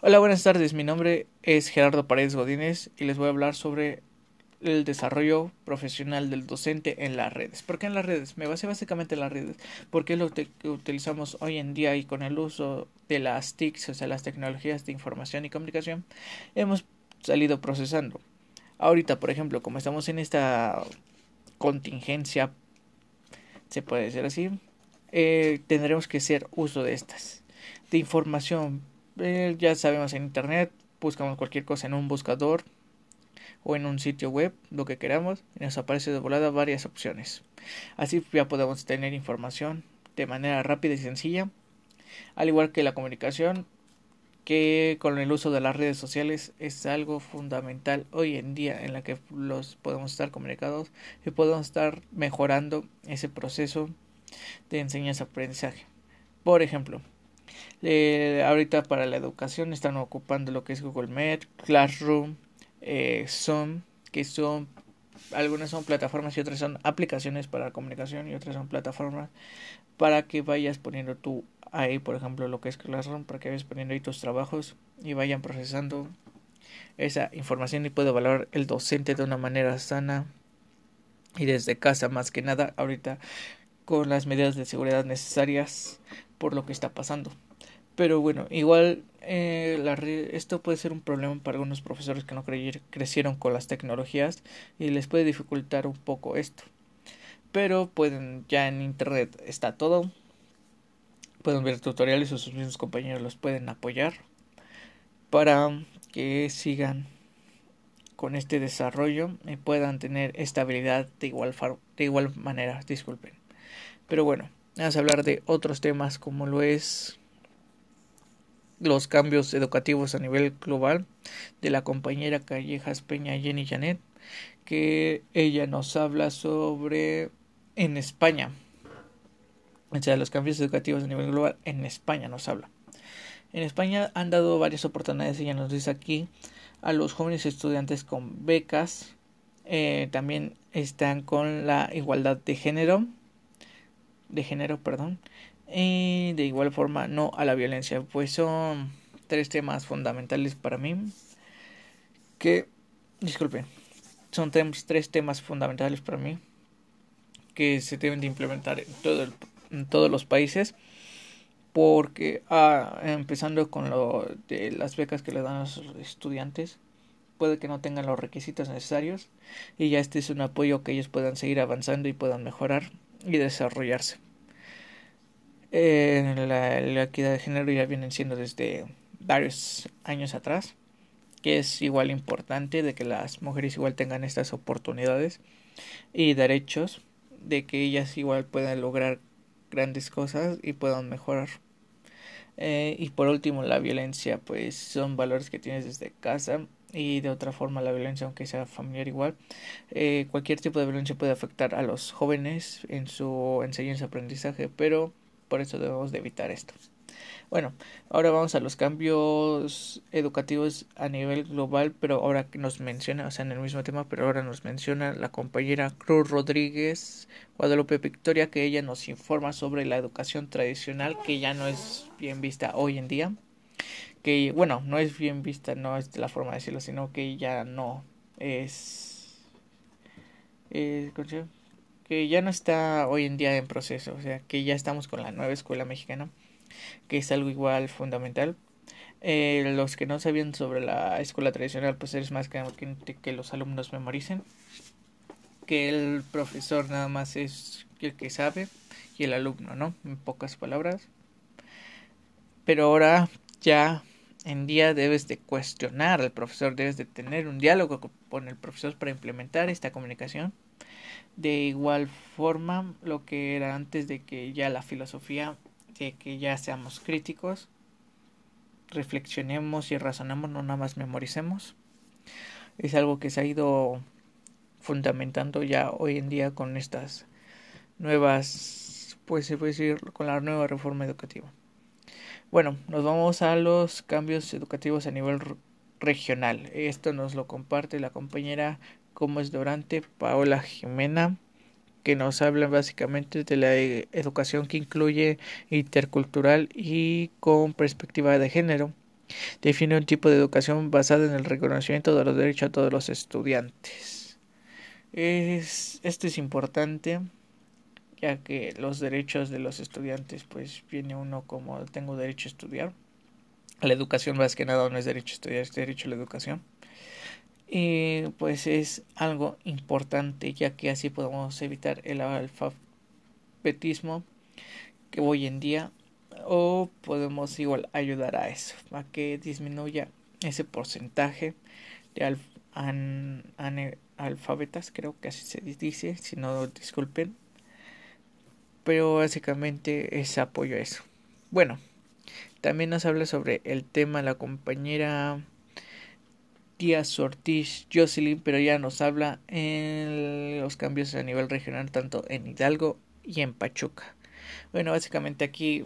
Hola, buenas tardes. Mi nombre es Gerardo Paredes Godínez y les voy a hablar sobre el desarrollo profesional del docente en las redes. ¿Por qué en las redes? Me basé básicamente en las redes, porque es lo que utilizamos hoy en día y con el uso de las TICs, o sea, las tecnologías de información y comunicación, hemos salido procesando. Ahorita, por ejemplo, como estamos en esta contingencia, se puede decir así, eh, tendremos que hacer uso de estas, de información eh, ya sabemos en internet, buscamos cualquier cosa en un buscador o en un sitio web, lo que queramos, y nos aparece de volada varias opciones. Así ya podemos tener información de manera rápida y sencilla, al igual que la comunicación, que con el uso de las redes sociales es algo fundamental hoy en día en la que los podemos estar comunicados y podemos estar mejorando ese proceso de enseñanza-aprendizaje. Por ejemplo, eh, ahorita para la educación están ocupando lo que es Google Meet, Classroom, eh, Zoom, que son algunas son plataformas y otras son aplicaciones para comunicación y otras son plataformas para que vayas poniendo tú ahí, por ejemplo, lo que es Classroom, para que vayas poniendo ahí tus trabajos y vayan procesando esa información y pueda valorar el docente de una manera sana y desde casa más que nada ahorita con las medidas de seguridad necesarias por lo que está pasando. Pero bueno, igual eh, la esto puede ser un problema para algunos profesores que no crecieron con las tecnologías y les puede dificultar un poco esto. Pero pueden, ya en internet está todo. Pueden ver tutoriales o sus mismos compañeros los pueden apoyar para que sigan con este desarrollo y puedan tener estabilidad de igual, de igual manera. Disculpen. Pero bueno, a hablar de otros temas como lo es los cambios educativos a nivel global de la compañera Callejas Peña Jenny Janet, que ella nos habla sobre en España. O sea, los cambios educativos a nivel global en España nos habla. En España han dado varias oportunidades, ella nos dice aquí, a los jóvenes estudiantes con becas. Eh, también están con la igualdad de género. De género, perdón. Y de igual forma, no a la violencia. Pues son tres temas fundamentales para mí. Que, disculpen, son tres temas fundamentales para mí. Que se deben de implementar en, todo en todos los países. Porque, ah, empezando con lo de las becas que le dan a los estudiantes, puede que no tengan los requisitos necesarios. Y ya este es un apoyo que ellos puedan seguir avanzando y puedan mejorar y desarrollarse eh, la, equidad de género ya vienen siendo desde varios años atrás, que es igual importante de que las mujeres igual tengan estas oportunidades y derechos, de que ellas igual puedan lograr grandes cosas y puedan mejorar. Eh, y por último, la violencia, pues son valores que tienes desde casa y de otra forma la violencia, aunque sea familiar igual. Eh, cualquier tipo de violencia puede afectar a los jóvenes en su enseñanza-aprendizaje, pero por eso debemos de evitar esto. Bueno, ahora vamos a los cambios educativos a nivel global, pero ahora nos menciona, o sea, en el mismo tema, pero ahora nos menciona la compañera Cruz Rodríguez Guadalupe Victoria, que ella nos informa sobre la educación tradicional, que ya no es bien vista hoy en día, que, bueno, no es bien vista, no es la forma de decirlo, sino que ya no es... Eh, que ya no está hoy en día en proceso, o sea, que ya estamos con la nueva escuela mexicana, que es algo igual fundamental. Eh, los que no sabían sobre la escuela tradicional, pues es más que, que los alumnos memoricen, que el profesor nada más es el que sabe y el alumno, ¿no? En pocas palabras. Pero ahora ya en día debes de cuestionar al profesor, debes de tener un diálogo con el profesor para implementar esta comunicación de igual forma, lo que era antes de que ya la filosofía, de que ya seamos críticos, reflexionemos y razonemos, no nada más memoricemos. Es algo que se ha ido fundamentando ya hoy en día con estas nuevas, pues se puede decir, con la nueva reforma educativa. Bueno, nos vamos a los cambios educativos a nivel regional. Esto nos lo comparte la compañera como es Dorante Paola Jimena, que nos habla básicamente de la e-, educación que incluye intercultural y con perspectiva de género. define un tipo de educación basada en el reconocimiento de los derechos a todos los estudiantes. Es, esto es importante ya que los derechos de los estudiantes pues viene uno como tengo derecho a estudiar. La educación más que nada no es derecho a estudiar, es derecho a la educación. Y pues es algo importante ya que así podemos evitar el alfabetismo que hoy en día o podemos igual ayudar a eso, a que disminuya ese porcentaje de alfabetas, creo que así se dice, si no disculpen, pero básicamente es apoyo a eso. Bueno, también nos habla sobre el tema la compañera Díaz Ortiz Jocelyn, pero ya nos habla en los cambios a nivel regional, tanto en Hidalgo y en Pachuca. Bueno, básicamente aquí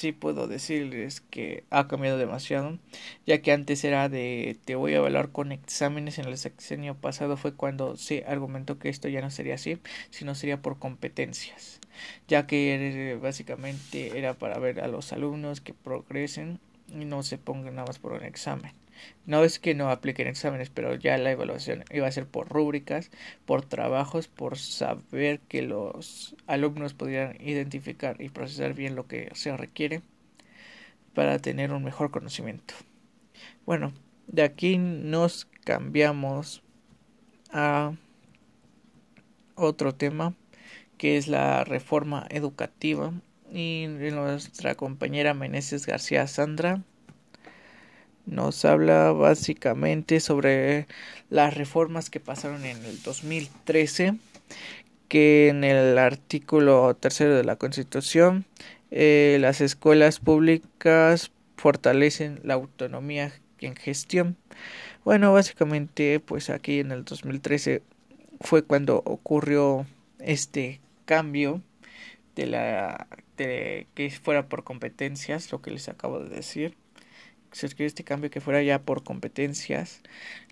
sí puedo decirles que ha cambiado demasiado, ya que antes era de te voy a evaluar con exámenes, en el sexenio pasado fue cuando se argumentó que esto ya no sería así, sino sería por competencias, ya que básicamente era para ver a los alumnos que progresen y no se pongan nada más por un examen. No es que no apliquen exámenes, pero ya la evaluación iba a ser por rúbricas, por trabajos, por saber que los alumnos pudieran identificar y procesar bien lo que se requiere para tener un mejor conocimiento. Bueno, de aquí nos cambiamos a otro tema que es la reforma educativa y nuestra compañera Meneses García Sandra nos habla básicamente sobre las reformas que pasaron en el 2013 que en el artículo tercero de la Constitución eh, las escuelas públicas fortalecen la autonomía en gestión. Bueno, básicamente pues aquí en el 2013 fue cuando ocurrió este cambio de la de que fuera por competencias, lo que les acabo de decir se escribió este cambio que fuera ya por competencias,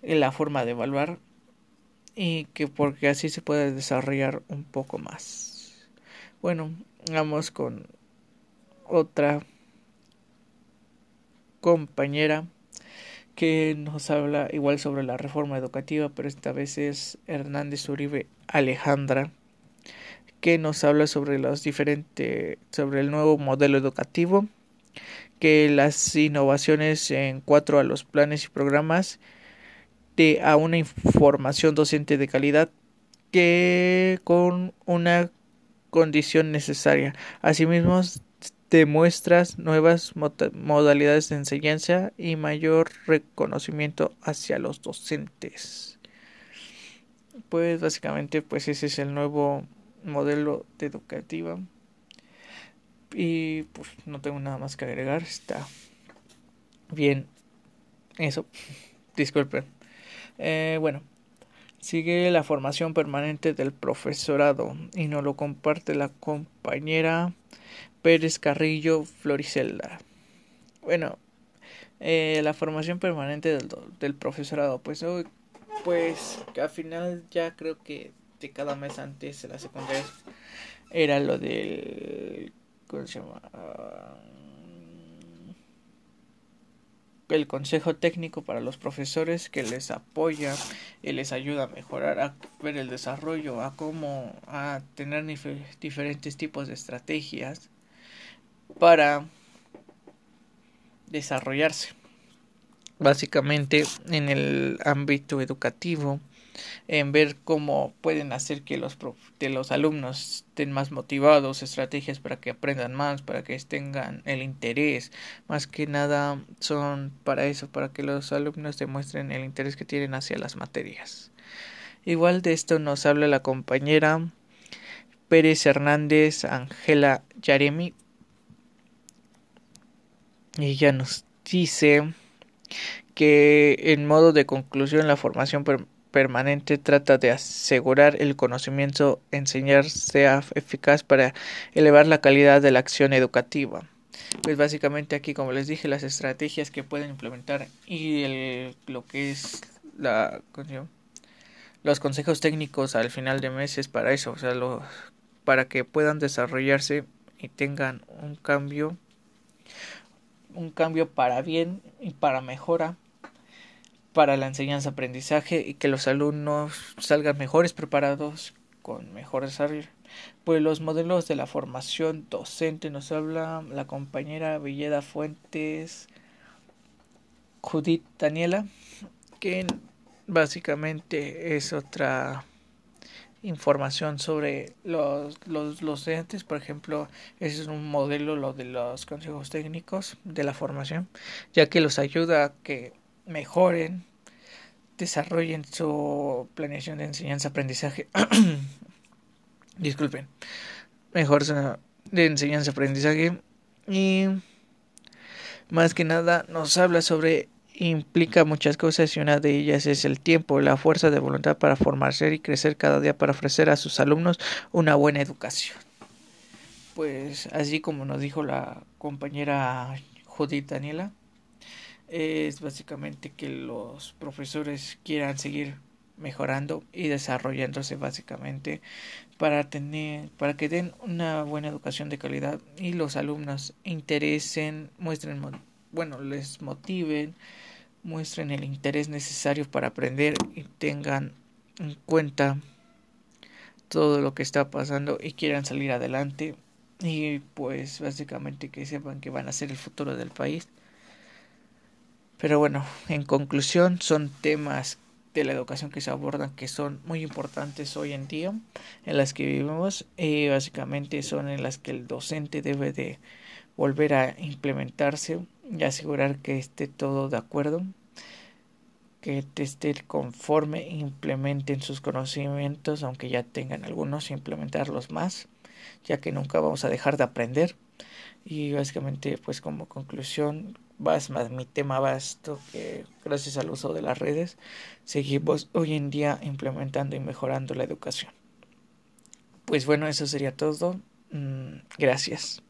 en la forma de evaluar y que porque así se puede desarrollar un poco más. Bueno, vamos con otra compañera que nos habla igual sobre la reforma educativa, pero esta vez es Hernández Uribe Alejandra, que nos habla sobre los diferentes, sobre el nuevo modelo educativo que las innovaciones en cuatro a los planes y programas de a una información docente de calidad que con una condición necesaria. Asimismo, demuestras nuevas modalidades de enseñanza y mayor reconocimiento hacia los docentes. Pues básicamente pues ese es el nuevo modelo de educativa y pues no tengo nada más que agregar. Está bien. Eso. Disculpen. Eh, bueno. Sigue la formación permanente del profesorado y nos lo comparte la compañera Pérez Carrillo Floricelda. Bueno, eh, la formación permanente del, del profesorado, pues pues que al final ya creo que de cada mes antes de la secundaria era lo del Ah, el consejo técnico para los profesores que les apoya y les ayuda a mejorar, a ver el desarrollo, a cómo, a tener diferentes tipos de estrategias para desarrollarse. Básicamente en el ámbito educativo en ver cómo pueden hacer que los, de los alumnos estén más motivados, estrategias para que aprendan más, para que tengan el interés. Más que nada son para eso, para que los alumnos demuestren el interés que tienen hacia las materias. Igual de esto nos habla la compañera Pérez Hernández Ángela Yaremi. Y ella nos dice que en modo de conclusión la formación permanente trata de asegurar el conocimiento, enseñar sea eficaz para elevar la calidad de la acción educativa. Pues básicamente aquí, como les dije, las estrategias que pueden implementar y el, lo que es la los consejos técnicos al final de meses para eso, o sea, para que puedan desarrollarse y tengan un cambio un cambio para bien y para mejora para la enseñanza-aprendizaje y que los alumnos salgan mejores preparados con mejor desarrollo. Pues los modelos de la formación docente nos habla la compañera Villeda Fuentes Judith Daniela, que básicamente es otra información sobre los, los, docentes, por ejemplo, ese es un modelo lo de los consejos técnicos de la formación, ya que los ayuda a que mejoren, desarrollen su planeación de enseñanza-aprendizaje. Disculpen, mejor de enseñanza-aprendizaje y más que nada nos habla sobre implica muchas cosas y una de ellas es el tiempo, la fuerza de voluntad para formarse y crecer cada día para ofrecer a sus alumnos una buena educación. Pues así como nos dijo la compañera Judith Daniela, es básicamente que los profesores quieran seguir mejorando y desarrollándose básicamente para tener para que den una buena educación de calidad y los alumnos interesen muestren bueno les motiven muestren el interés necesario para aprender y tengan en cuenta todo lo que está pasando y quieran salir adelante y pues básicamente que sepan que van a ser el futuro del país. Pero bueno, en conclusión son temas de la educación que se abordan que son muy importantes hoy en día en las que vivimos y básicamente son en las que el docente debe de volver a implementarse y asegurar que esté todo de acuerdo, que esté conforme, implementen sus conocimientos, aunque ya tengan algunos, implementarlos más, ya que nunca vamos a dejar de aprender. Y básicamente, pues como conclusión, más, más mi tema va esto que gracias al uso de las redes seguimos hoy en día implementando y mejorando la educación. Pues bueno, eso sería todo. Mm, gracias.